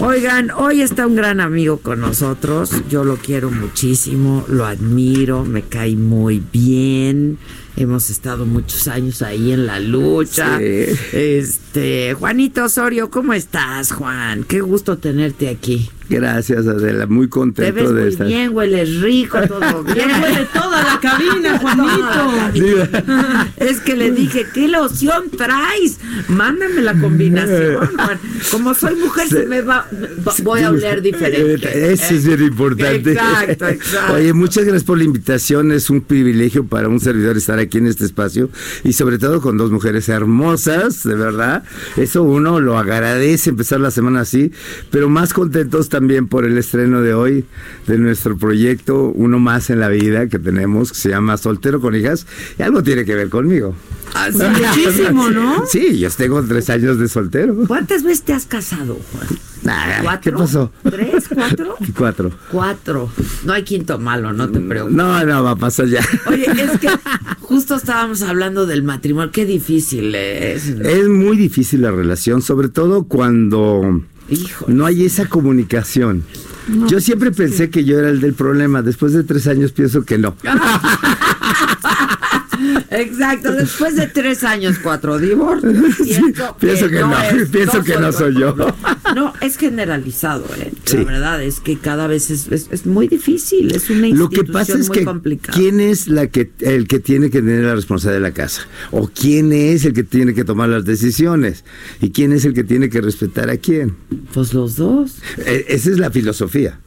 Oigan, hoy está un gran amigo con nosotros. Yo lo quiero muchísimo, lo admiro, me cae muy bien. Hemos estado muchos años ahí en la lucha. Este, Juanito Osorio, ¿cómo estás, Juan? Qué gusto tenerte aquí. Gracias, Adela. Muy Te contento ves de muy estar. bien, hueles rico, todo bien. Huele toda la cabina, Juanito. Es que le dije, ¿qué loción traes? Mándame la combinación, Juan. Como soy mujer, se me va, voy a oler diferente. Eso es bien importante. Exacto, exacto. Oye, muchas gracias por la invitación. Es un privilegio para un servidor estar aquí en este espacio y sobre todo con dos mujeres hermosas, de verdad. Eso uno lo agradece empezar la semana así, pero más contentos también por el estreno de hoy de nuestro proyecto, uno más en la vida que tenemos, que se llama Soltero con hijas, y algo tiene que ver conmigo. Así Muchísimo, ¿no? Sí, yo tengo tres años de soltero. ¿Cuántas veces te has casado, Juan? Nah, ¿Cuatro? ¿Qué pasó? ¿Tres? ¿Cuatro? Cuatro. Cuatro. No hay quinto malo, no te preocupes. No, no, va a pasar ya. Oye, es que justo estábamos hablando del matrimonio. Qué difícil es. ¿no? Es muy difícil la relación, sobre todo cuando Hijo. no hay esa comunicación. yo siempre pensé que yo era el del problema. Después de tres años pienso que no. Exacto, después de tres años, cuatro divorcios. Pienso, pienso que no, es- pienso que no soy yo. No, es generalizado, ¿eh? Sí. La verdad es que cada vez es, es- es muy difícil, es una Lo que institución pasa es muy que complicada. quién es la que el que tiene que tener la responsabilidad de la casa o quién es el que tiene que tomar las decisiones y quién es el que tiene que respetar a quién. Pues los dos. E- esa es la filosofía.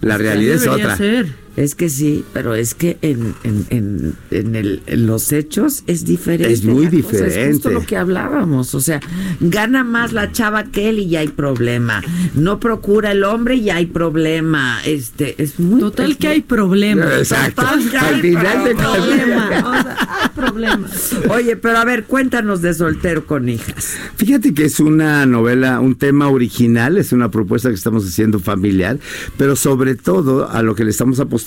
La realidad es otra. ser. Es que sí, pero es que en, en, en, en el, en los hechos es diferente. Es muy la cosa, Es justo diferente. lo que hablábamos. O sea, gana más la chava que él y ya hay problema. No procura el hombre y ya hay problema. Este, es muy. Total es que muy- hay problema. Exacto. Total que Al hay final de Problema. O sea, hay problema. Oye, pero a ver, cuéntanos de soltero con hijas. Fíjate que es una novela, un tema original, es una propuesta que estamos haciendo familiar, pero sobre todo a lo que le estamos apostando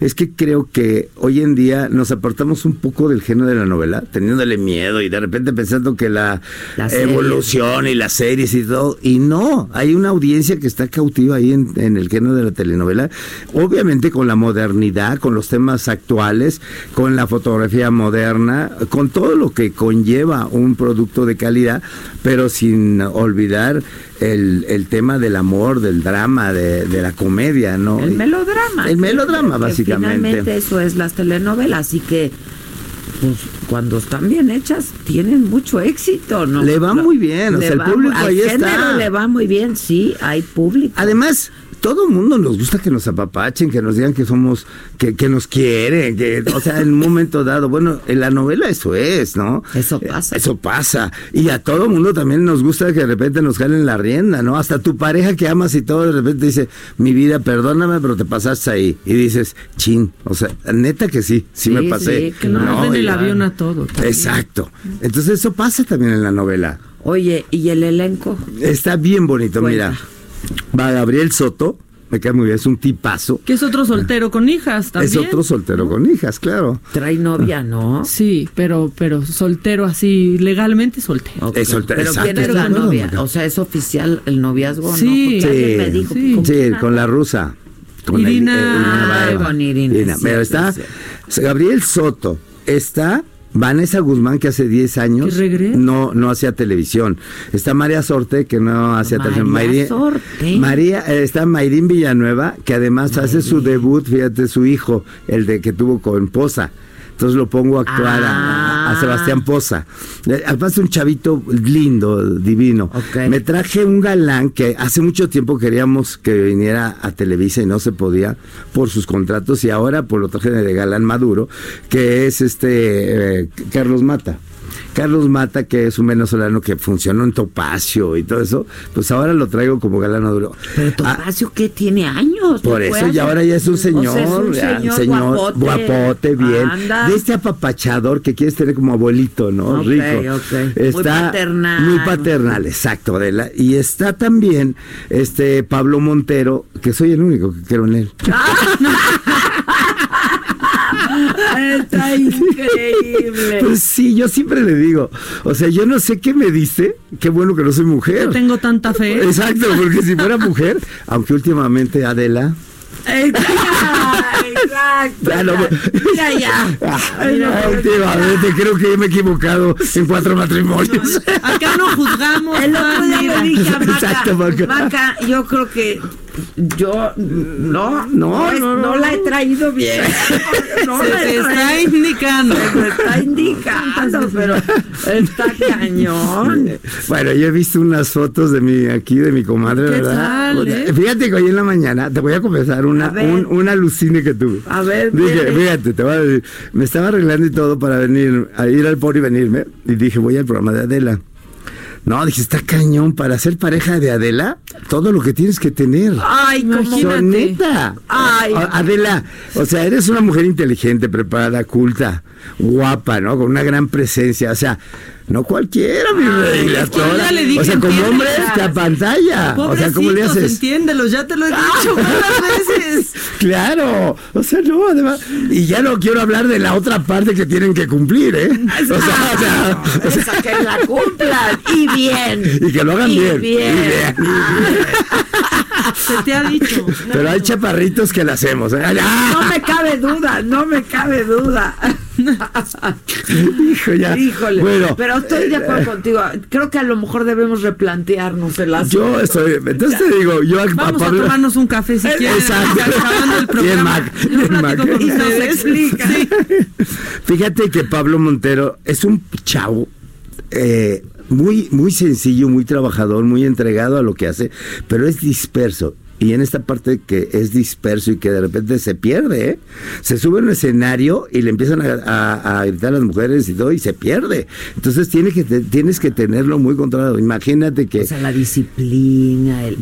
es que creo que hoy en día nos apartamos un poco del género de la novela, teniéndole miedo y de repente pensando que la, La evolución y las series y todo, y no, hay una audiencia que está cautiva ahí en, en el género de la telenovela, obviamente con la modernidad, con los temas actuales, con la fotografía moderna, con todo lo que conlleva un producto de calidad, pero sin olvidar el, el tema del amor, del drama, de, de la comedia, ¿no? El melodrama. El melodrama, básicamente. Finalmente eso es las telenovelas, así que pues cuando están bien hechas tienen mucho éxito, ¿no? Le va muy bien, o sea, el público ahí está. le va muy bien, sí, hay público. Además, todo el mundo nos gusta que nos apapachen, que nos digan que somos, que, que nos quieren, que, o sea, en un momento dado, bueno, en la novela eso es, ¿no? Eso pasa. Eso pasa. Y a todo el mundo también nos gusta que de repente nos jalen la rienda, ¿no? Hasta tu pareja que amas y todo, de repente dice, mi vida, perdóname, pero te pasaste ahí. Y dices, chin, o sea, neta que sí, sí, Sí, me pasé. sí, Que no den el avión a todo. también. Exacto. Entonces eso pasa también en la novela. Oye, ¿y el elenco? Está bien bonito, Cuenta. mira. Va Gabriel Soto, me cae muy bien, es un tipazo. Que es otro soltero con hijas también. Es otro soltero con hijas, claro. Trae novia, ¿no? Sí, pero, pero soltero así, legalmente soltero. Es soltero, Pero exacto, ¿quién es la novia? O sea, ¿es oficial el noviazgo? Sí. ¿no? Sí, me dijo, sí. ¿con Sí, quién con la rusa. Con Irina- Irina Ay, Baeva. con Irina, Irina, es Pero está es Gabriel Soto, está Vanessa Guzmán, que hace 10 años no, no hacía televisión. Está María Sorte, que no hacía María televisión. Sorte. María, eh, está Mayrín Villanueva, que además hace su debut, fíjate, su hijo, el de que tuvo con Poza. Entonces lo pongo a actuar a- a, Ah. Sebastián Poza. Eh, Además un chavito lindo, divino. Ok. Me traje un galán que hace mucho tiempo queríamos que viniera a Televisa y no se podía por sus contratos y ahora por lo traje de galán maduro, que es este eh, Carlos Mata. Carlos Mata, que es un venezolano que funcionó en Topacio y todo eso, pues ahora lo traigo como galán duro. Pero Ah, Topacio, que tiene años. por ¿no eso y ahora ya es un o sea, señor, es un ya, señor, guapote. guapote, bien. Anda. De este apapachador que quieres tener como abuelito, ¿no? Rico. ok. Muy Está paternal. Muy paternal, exacto, Adela. Y está también este Pablo Montero, que soy el único que creo en él. Está increíble. Pues sí, yo siempre le digo, o sea, yo no sé qué me dice, qué bueno que no soy mujer. Yo tengo tanta fe. Exacto, porque si fuera mujer, aunque últimamente Adela, Exacto. Ya no me- Mira ya. Ay, no, últimamente creo que me he equivocado en cuatro matrimonios. Acá no juzgamos. El otro día le dije a Maca, Exacto, Maca. Maca, yo creo que yo no, No, no, no, no la he traído bien. No Se te está indicando. Se me está indicando, pero está cañón. Bueno, yo he visto unas fotos de mi aquí, de mi comadre, ¿Qué ¿verdad? tal, eh? Fíjate que hoy en la mañana te voy a confesar una, A ver. un, una alucine que tuve. A ver, Dije, viene. fíjate, te voy a decir, me estaba arreglando y todo para venir, a ir al por y venirme, y dije, voy al programa de Adela. No, dije, está cañón, para ser pareja de Adela, todo lo que tienes que tener. Ay, Imagínate. Neta. Ay. Adela, o sea, eres una mujer inteligente, preparada, culta, guapa, ¿no? Con una gran presencia, o sea, no cualquiera, mi ya le dije, o sea, como hombre, te apantalla. O sea, ¿cómo le haces? entiéndelos, ya te lo he dicho muchas veces. Claro, o sea, no, además, y ya no quiero hablar de la otra parte que tienen que cumplir, ¿eh? O sea, o sea, o sea, Esa que la cumplan y bien. y que lo hagan Y bien. y bien. bien. Se te ha dicho. Pero hay chaparritos que la hacemos. ¿eh? ¡Ah! No me cabe duda, no me cabe duda. Hijo, ya. Híjole. Bueno, pero estoy de eh, acuerdo contigo. Creo que a lo mejor debemos replantearnos el asunto. Yo estoy, entonces te digo, yo a, a Vamos a Pablo- tomarnos un café si. Exacto. Bien. Mac, bien, Mac. con Y nos explica. Sí. Fíjate que Pablo Montero es un chavo eh, muy, muy sencillo, muy trabajador, muy entregado a lo que hace, pero es disperso. Y en esta parte que es disperso y que de repente se pierde, ¿eh? se sube a un escenario y le empiezan a, a- a gritar a las mujeres y todo y se pierde. Entonces tiene que te- tienes que tenerlo muy controlado. Imagínate que O sea, la disciplina, el...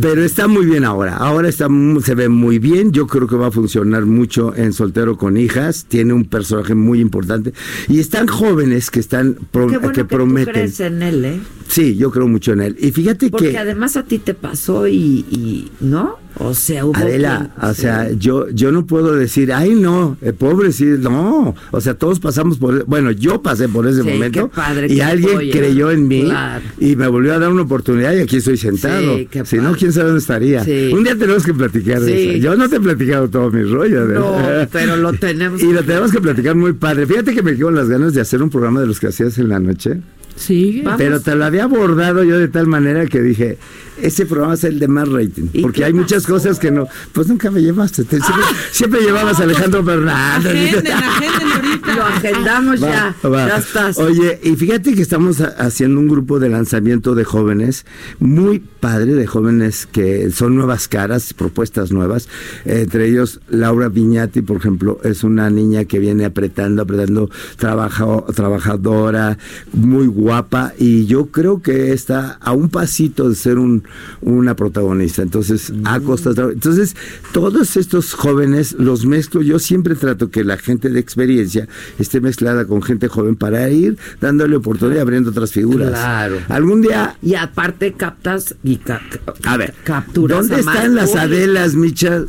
pero está muy bien ahora. Ahora está se ve muy bien. Yo creo que va a funcionar mucho en Soltero con Hijas. Tiene un personaje muy importante. Y están jóvenes que están pro- Qué bueno que que, tú prometen. crees en él, ¿eh? Sí, yo creo mucho en él. Y fíjate Porque que además a ti te pasó y, y ¿no? O sea, hubo Adela, quien- o sea, sí. yo yo no puedo decir, ay no, eh, pobre sí, no, o sea, todos pasamos por, bueno, yo pasé por ese Sí, momento qué padre y alguien creyó en mí Claro. y me volvió a dar una oportunidad y aquí estoy sentado. Sí, qué si no, quién sabe dónde estaría. Sí. Un día tenemos que platicar de eso. Yo no te he platicado todo mi rollo. Adela. No, pero lo tenemos Y lo tenemos que platicar muy padre. Fíjate que me quedo con las ganas de hacer un programa de los que hacías en la noche. Pero te lo había abordado yo de tal manera que dije, ese programa es el de más rating. ¿Y Porque hay muchas cosas que no. Pues nunca me llevaste. Te- siempre, siempre llevabas a Alejandro Fernández. Agenden, agenden ahorita. Lo agendamos Va, ya. va. Ya estás. Oye, y fíjate que estamos ha- haciendo un grupo de lanzamiento de jóvenes, muy padre, de jóvenes que son nuevas caras, propuestas nuevas. Entre ellos, Laura Viñati, por ejemplo, es una niña que viene apretando, apretando, trabajo, trabajadora, muy guapa, y yo creo que está a un pasito de ser un, una protagonista. Entonces, a costa de tra- Entonces, todos estos jóvenes los mezclo. Yo siempre trato que la gente de experiencia esté mezclada con gente joven para ir dándole oportunidad y abriendo otras figuras. Claro. Algún día Y aparte captas y ca- a ver, capturas ¿dónde a están las. Adelas, Micha,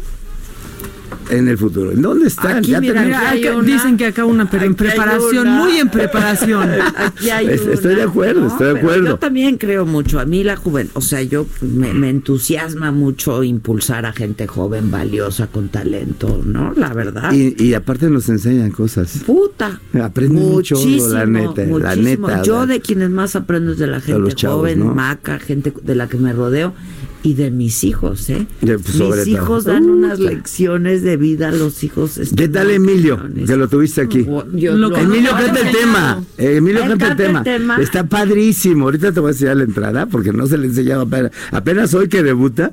en el futuro? ¿En dónde están? Aquí, mira, Mira, acá- una- dicen que acá una, pero en preparación, muy en preparación. Aquí hay Es- estoy de acuerdo, estoy de acuerdo. Yo también creo mucho. A mí la juventud, o sea, yo me, me entusiasma mucho impulsar a gente joven, valiosa, con talento, ¿no? La verdad. y, y aparte nos enseñan cosas. Puta. Aprende mucho, la neta, la neta, Yo la- de quienes más aprendo es de la gente chavos, joven, ¿no? maca, gente de la que me rodeo y de mis hijos, ¿eh? Pues, mis hijos dan Uh, unas lecciones de de vida los hijos. ¿Qué tal Emilio? cañones. Que lo tuviste aquí. Yo Lo lo- que- Emilio no, canta el tema. Eh, Emilio canta el tema. tema. Está padrísimo. Ahorita te voy a enseñar la entrada porque no se le he enseñado apenas. Apenas hoy que debuta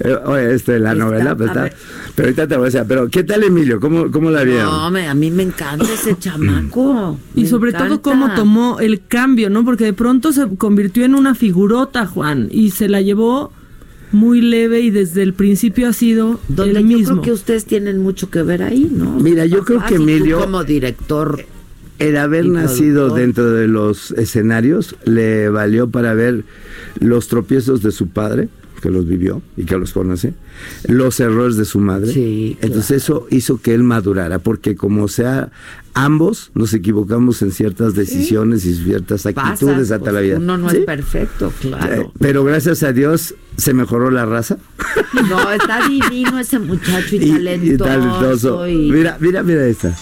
eh, oye, este, la Está, novela. Pero, está- ver. pero ahorita te voy a enseñar. Pero ¿qué tal Emilio? ¿Cómo, cómo la vieron? No, me- a mí me encanta ese chamaco. Y me sobre todo cómo tomó el cambio, ¿no? Porque de pronto se convirtió en una figurota, Juan, y se la llevó muy leve y desde el principio ha sido Donde el yo mismo. creo que ustedes tienen mucho que ver ahí, ¿no? Mira, yo creo que Emilio- como director El haber nacido productor. dentro de los escenarios le valió para ver los tropiezos de su padre, que los vivió y que los conoce, los errores de su madre. Sí, claro. Entonces eso hizo que él madurara, porque como sea, ambos nos equivocamos en ciertas decisiones y ciertas actitudes pasa, hasta pues, la vida. Uno no ¿Sí? es perfecto, Eh, claro. pero gracias a Dios se mejoró la raza. No, está divino ese muchacho y, Y- y talentoso. talentoso. y- Mira, mira, mira esta.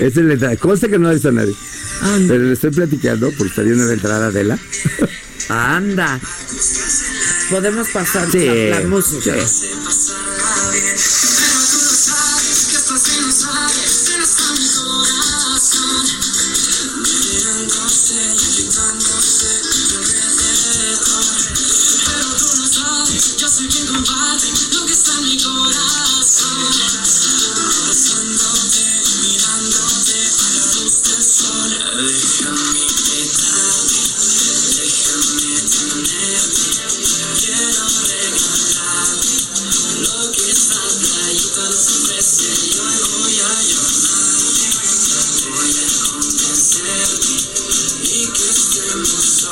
Esta es la entrada. Consta que no la ha visto nadie. Pero le estoy platicando porque está viendo la entrada de la. Anda. Podemos pasar Sí, la música.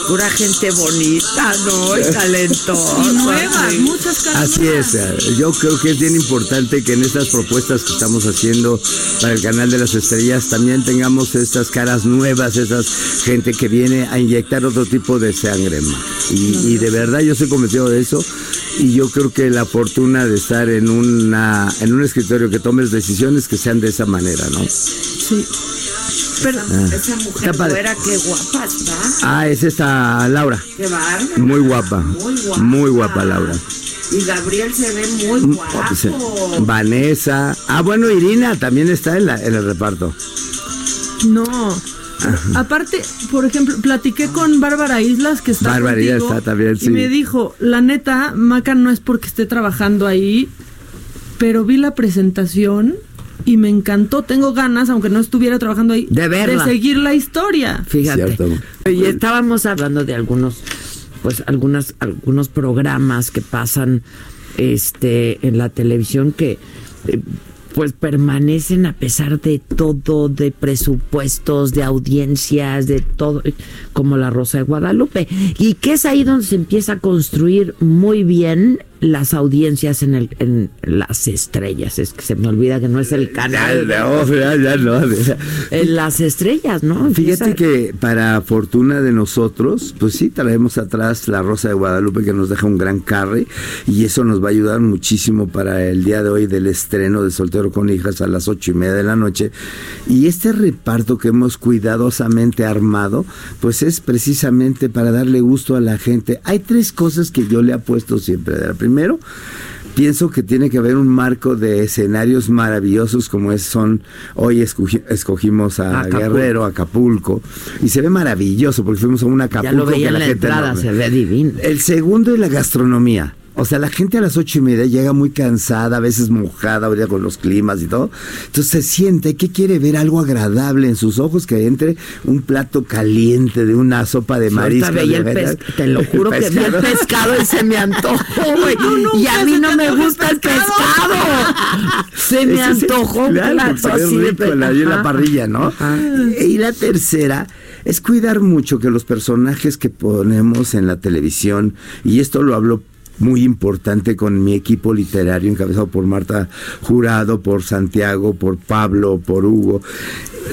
Pura gente bonita, ¿no? Y talentosa. Y nuevas, sí. muchas caras Así es, eh, yo creo que es bien importante que en estas propuestas que estamos haciendo para el canal de las estrellas también tengamos estas caras nuevas, esas gente que viene a inyectar otro tipo de sangre. Y, y de verdad yo estoy convencido de eso y yo creo que la fortuna de estar en una en un escritorio que tomes decisiones que sean de esa manera, ¿no? Sí. Pero Esa mujer fuera, qué guapa está. Ah, es esta Laura, Qué muy guapa, Muy guapa. muy guapa Laura. Y Gabriel se ve muy Mm, guapo. pues, eh, Vanessa, ah bueno Irina también está en, la, en el reparto. no. Aparte, por ejemplo, platiqué con Bárbara Islas, que está Bárbara está también, sí. Y me dijo, la neta, Maca no es porque esté trabajando ahí, pero vi la presentación y me encantó. Tengo ganas, aunque no estuviera trabajando ahí, De verla. seguir la historia. Fíjate. Cierto. Y estábamos hablando de algunos, pues algunas, algunos programas que pasan este en la televisión que eh, pues permanecen a pesar de todo, de presupuestos, de audiencias, de todo, como la Rosa de Guadalupe. Y que es ahí donde se empieza a construir muy bien las audiencias en, el, en las estrellas. Es que se me olvida que no es el Ya, canal. no, ya, ya no. En las estrellas, ¿no? Fíjate que para fortuna de nosotros, pues sí, traemos atrás la Rosa de Guadalupe que nos deja un gran carry y eso nos va a ayudar muchísimo para el día de hoy del estreno de Soltero con Hijas a las ocho y media de la noche. Y este reparto que hemos cuidadosamente armado, pues es precisamente para darle gusto a la gente. Hay tres cosas que yo le apuesto siempre. Primero, pienso que tiene que haber un marco de escenarios maravillosos como es, son hoy escogi- escogimos a Acapulco. Guerrero, Acapulco y se ve maravilloso porque fuimos a un Acapulco Ya lo veía que en la la gente entrada, no- se ve divino. el segundo es la gastronomía. O sea, la gente a las ocho y media llega muy cansada, a veces mojada, ahorita con los climas y todo. Entonces se siente que quiere ver algo agradable en sus ojos, que entre un plato caliente de una sopa de veía el de veras. te lo juro que vi el pescado. y se me antojó, güey. Y a mí no me gusta el pescado. Se me sí, antojó. claro, se plato así de rico la, en la parrilla, ¿no? Ajá. Y la tercera es cuidar mucho que los personajes que ponemos en la televisión, y esto lo hablo muy importante con mi equipo literario encabezado por Marta Jurado, por Santiago, por Pablo, por Hugo.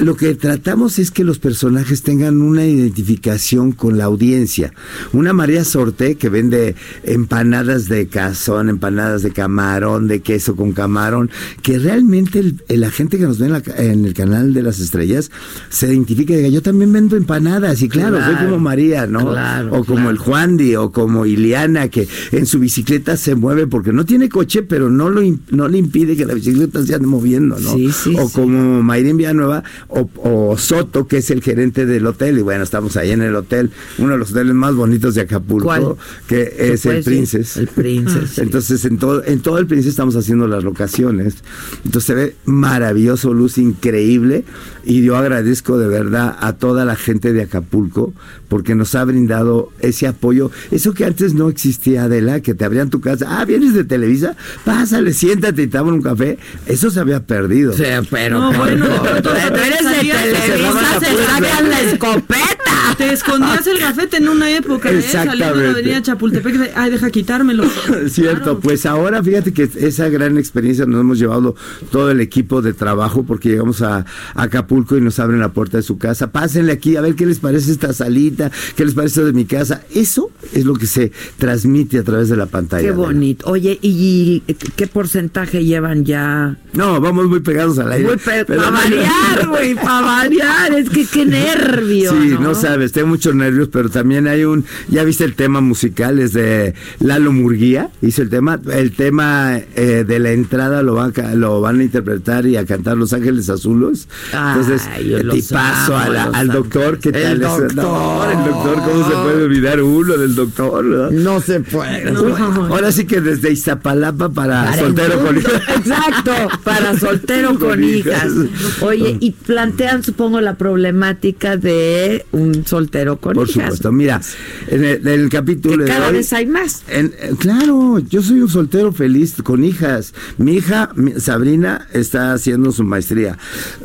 Lo que tratamos es que los personajes tengan una identificación con la audiencia. Una María Sorte que vende empanadas de cazón, empanadas de camarón, de queso con camarón, que realmente el- la gente que nos ve en, la en el canal de las estrellas se identifica y diga, yo también vendo empanadas y claro, soy como María, ¿no? claro, o como claro. el Juan Di o como Iliana, que en su bicicleta se mueve porque no tiene coche, pero no lo no le impide que la bicicleta se ande moviendo, ¿no? Sí, sí, o sí. como Mayrín Villanueva o, o Soto, que es el gerente del hotel, y bueno, estamos ahí en el hotel, uno de los hoteles más bonitos de Acapulco, ¿Cuál? que es ¿Qué el Princess. ser? El Princess. Entonces, en todo, en todo el Princess estamos haciendo las locaciones. Entonces se ve maravilloso, luz increíble. Y yo agradezco de verdad a toda la gente de Acapulco porque nos ha brindado ese apoyo. Eso que antes no existía, Adela, que te abrían tu casa. Ah, vienes de Televisa, pásale, siéntate y te abren un café. Eso se había perdido. Sí, pero No, bueno, pero tú pero eres de Televisa, se sacan la escopeta. Te escondías el gafete en una época, ¿eh? Saliendo de la Exactamente. avenida Chapultepec, de, ay, deja quitármelo. Cierto, Claro. pues ahora fíjate que esa gran experiencia nos hemos llevado todo el equipo de trabajo porque llegamos a, a Acapulco y nos abren la puerta de su casa. Pásenle aquí a ver qué les parece esta salita, qué les parece de mi casa. Eso es lo que se transmite a través de la pantalla. Qué bonito. Oye, ¿y qué porcentaje llevan ya? No, vamos muy pegados al aire. Muy pe- pero- para variar, güey, para variar. Es que qué nervio. Sí, no sabes, tengo muchos nervios, pero también hay un, ya viste el tema musical, es de Lalo Murguía, hizo el tema, el tema eh, de la entrada lo van, lo van a interpretar y a cantar Los Ángeles Azules. Entonces, te paso amo, a la- los al doctor, ¿qué El tal? es? doctor. No, el doctor, ¿cómo se puede olvidar uno del doctor? No se puede. Ahora sí que desde Iztapalapa para, Para soltero el con mundo. Exacto, para soltero con, hijas. hijas. Oye, y plantean, supongo, la problemática de un soltero con Por hijas. supuesto, mira, en el, en el capítulo Que de cada hoy- vez hay más. En- eh, claro, yo soy un soltero feliz con hijas. Mi hija, Sabrina, está haciendo su maestría.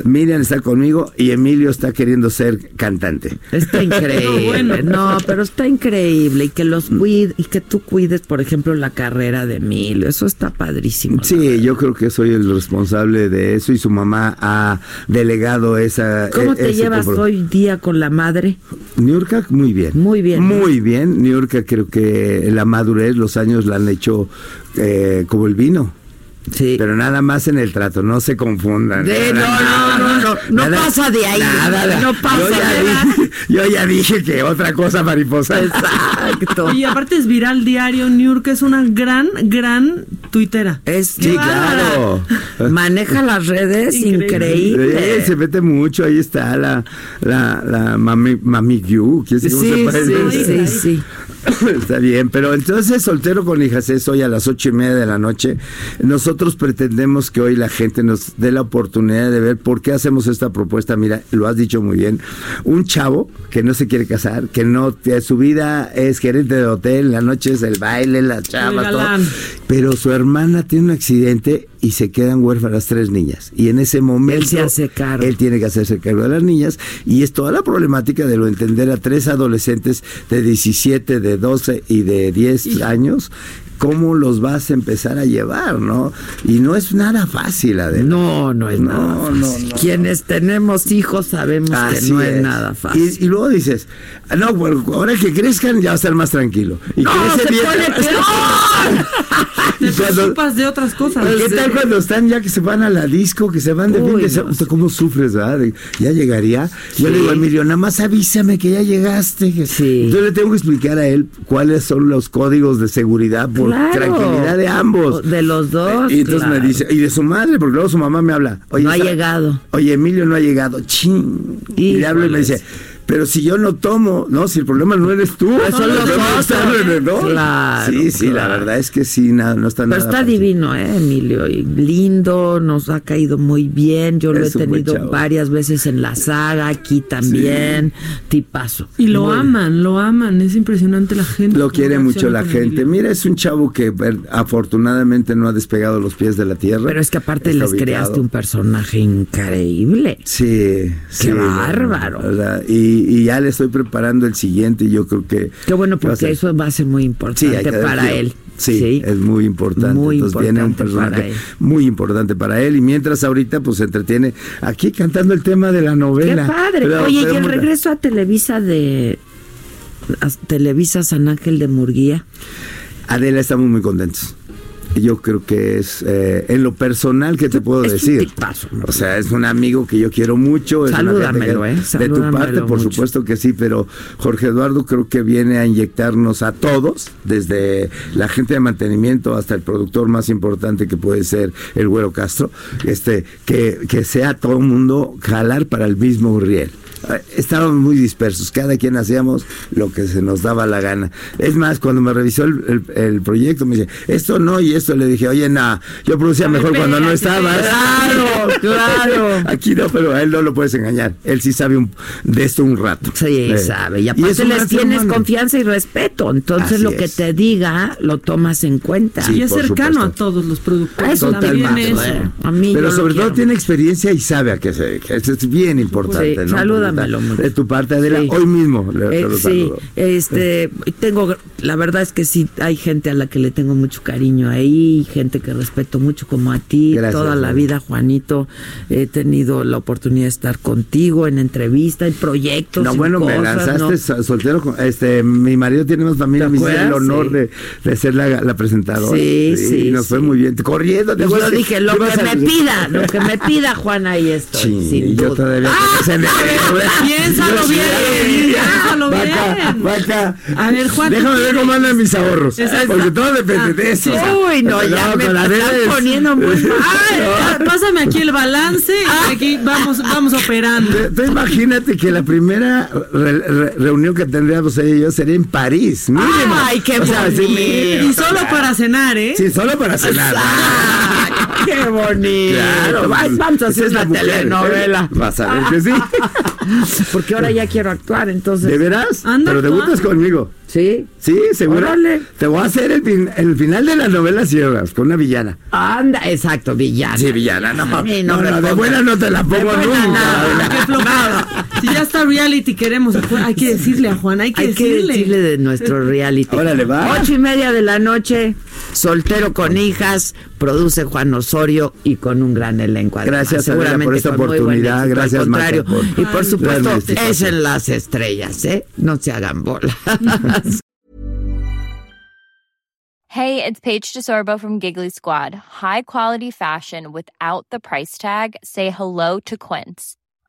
Miriam está conmigo y Emilio está queriendo ser cantante. Está increíble. bueno. No, pero está increíble. Y que los cuide, y que tú cuides, por ejemplo, la carrera de Emilio. Eso está padrísimo. Sí, yo creo que soy el responsable de eso y su mamá ha delegado esa. ¿Cómo e- te llevas hoy día con la madre? Niurka, muy bien. Muy bien. Muy bien. Niurka, creo que la madurez, los años la han hecho eh, como el vino. Sí. Pero nada más en el trato, no se confundan. De- no, no, no, no, no pasa de ahí, no pasa yo ya, de dije, yo ya dije que otra cosa mariposa. Exacto. Y aparte es viral diario, New que es una gran, gran tuitera. Es Sí, claro. Maneja las redes Increíble. increíble. Eh, se mete mucho, ahí está la, la, la mami, mami sí, sí, sí. Está bien, pero entonces soltero con hijas es hoy a las ocho y media de la noche. Nosotros pretendemos que hoy la gente nos dé la oportunidad de ver por qué hacemos esta propuesta. Mira, lo has dicho muy bien. Un chavo que no se quiere casar, que no, su vida es gerente de hotel, la noche es el baile, las chavas, todo. Pero su hermana tiene un accidente y se quedan huérfanas tres niñas. Y en ese momento Él se hace cargo. él tiene que hacerse cargo de las niñas y es toda la problemática de lo entender a tres adolescentes de 17, de 12 y de 10 años cómo los vas a empezar a llevar, ¿no? Y no es nada fácil, Adela. No, no es No, nada fácil. no, no. Quienes tenemos hijos sabemos Así que no es, es. nada fácil. Y, y luego dices, "Ah, no, bueno, ahora que crezcan ya va a estar más tranquilo. Y crece se bien- pone. Te preocupas de otras cosas. ¿Qué tal cuando están ya que se van a la disco, que se van de Uy, no. ¿Cómo sufres, verdad? De- Ya llegaría. Yo le digo a Emilio, nada más avísame que ya llegaste. Sí. Yo le tengo que explicar a él cuáles son los códigos de seguridad por Claro. tranquilidad de ambos. De los dos. Y entonces claro. me dice, y de su madre, porque luego su mamá me habla. Oye, No ha llegado. Oye, Emilio no ha llegado. Y le hablo y me dice, pero si yo no tomo, no, si el problema no eres tú. Pues son los está. Claro, Sí, sí, la verdad es que sí, nada, no está Pero nada está fácil. divino, ¿eh, Emilio? Y lindo, nos ha caído muy bien. Yo lo he tenido varias veces en la saga, aquí también. Tipazo. Y lo Muy- aman, lo aman. Es impresionante la gente. Lo quiere mucho la gente. Emilio. Mira, es un chavo que afortunadamente no ha despegado los pies de la tierra. Pero es que aparte Está les ubicado. creaste un personaje increíble. Sí, sí. bárbaro. Y, y ya le estoy preparando el siguiente y yo creo que... Qué bueno, porque eso va a ser muy importante para él. Sí, es muy importante. Muy Entonces viene un importante personaje muy importante para él. Y mientras ahorita pues se entretiene aquí cantando el tema de la Qué novela. padre. Pero- Oye, pero y el regreso a Televisa de. a Televisa San Ángel de Murguía. Adela, estamos muy contentos. Yo creo que es eh, en lo personal que te puedo Es un decir. tipazo. O sea, es un amigo que yo quiero mucho. es Salúdamelo, ¿eh? De tu parte, por mucho. supuesto que sí, pero Jorge Eduardo creo que viene a inyectarnos a todos, desde la gente de mantenimiento hasta el productor más importante que puede ser el Güero Castro, este, que, que sea todo el mundo jalar para el mismo riel. Estábamos muy dispersos, cada quien hacíamos lo que se nos daba la gana. Es más, cuando me revisó el, el- el proyecto, me dice, esto no y esto, le dije, oye, nada, yo producía mejor cuando no estabas. Claro, claro. Aquí no, pero a él no lo puedes engañar. Él sí sabe un- de esto un rato. Sí, Eh, sabe. Y es aparte un les tienes humano. confianza y respeto. Entonces Así lo que es. te diga lo tomas en cuenta. Sí, y es cercano supuesto. a todos los productores. Eso también totalmente, eso. eh. A mí Pero sobre todo tiene experiencia y sabe a qué se dedica. Eso es bien importante, Sí, ¿no? Salúdamelo Porque mucho. De tu parte, Adela, Sí. hoy mismo le, Eh, sí, saludo. este, tengo, la verdad es que sí, hay gente a la que le tengo mucho cariño ahí, gente que respeto mucho como a ti, Gracias, toda la vida, Juanito, he tenido la oportunidad de estar contigo en entrevista, en proyectos, No, en bueno, me lanzaste soltero. con- Este, mi marido tiene más familia, ¿Te me hice el honor Sí. de, de ser la, la presentadora. Sí, sí, y nos fue sí. muy bien. Corriendo, te Y acuerdas yo dije, lo que me pida, lo que me pida, Juan, ahí estoy, Sí, sin yo todavía. me- Piénsalo bien, piénsalo bien. acá, va acá. A ver, Juan, Déjame ¿tú ver cómo andan mis ahorros. Porque todo depende de Ah, eso. Uy, no, ya me están poniendo muy mal. Ah, Pásame aquí el balance y aquí vamos, vamos operando. Tú- imagínate que la primera re- re- reunión que tendríamos ella y yo sería en París. Ay, qué bonito. Y solo para cenar, ¿eh? Sí, solo para cenar. ¡Qué bonito! Claro, Ay, pues, vamos a hacer es la mujer, telenovela. ¿eh? Vas a ver que sí. Porque ahora ya quiero actuar, entonces. ¿De veras? Anda, Pero debutas conmigo. ¿Sí? Sí, seguro. Órale. Te voy a hacer el, fin- el final de la novela Sierras con una villana. Anda, exacto, villana. Sí, villana, no. No, me no, de buena no te la pongo buena nunca. nada. Qué. Si ya está reality, queremos. Hay que decirle a Juan, hay que Hay que decirle. decirle de nuestro reality. Órale, va. Ocho y media de la noche, soltero con hijas, produce Juan Osorio y con un gran elenco. además. Gracias, Adela, por esta oportunidad. éxito. Gracias, Al contrario. Por y por supuesto, es en las estrellas, ¿eh? No se hagan bola. Hey, it's Paige DeSorbo from Giggly Squad. High quality fashion without the price tag. Say hello to Quince.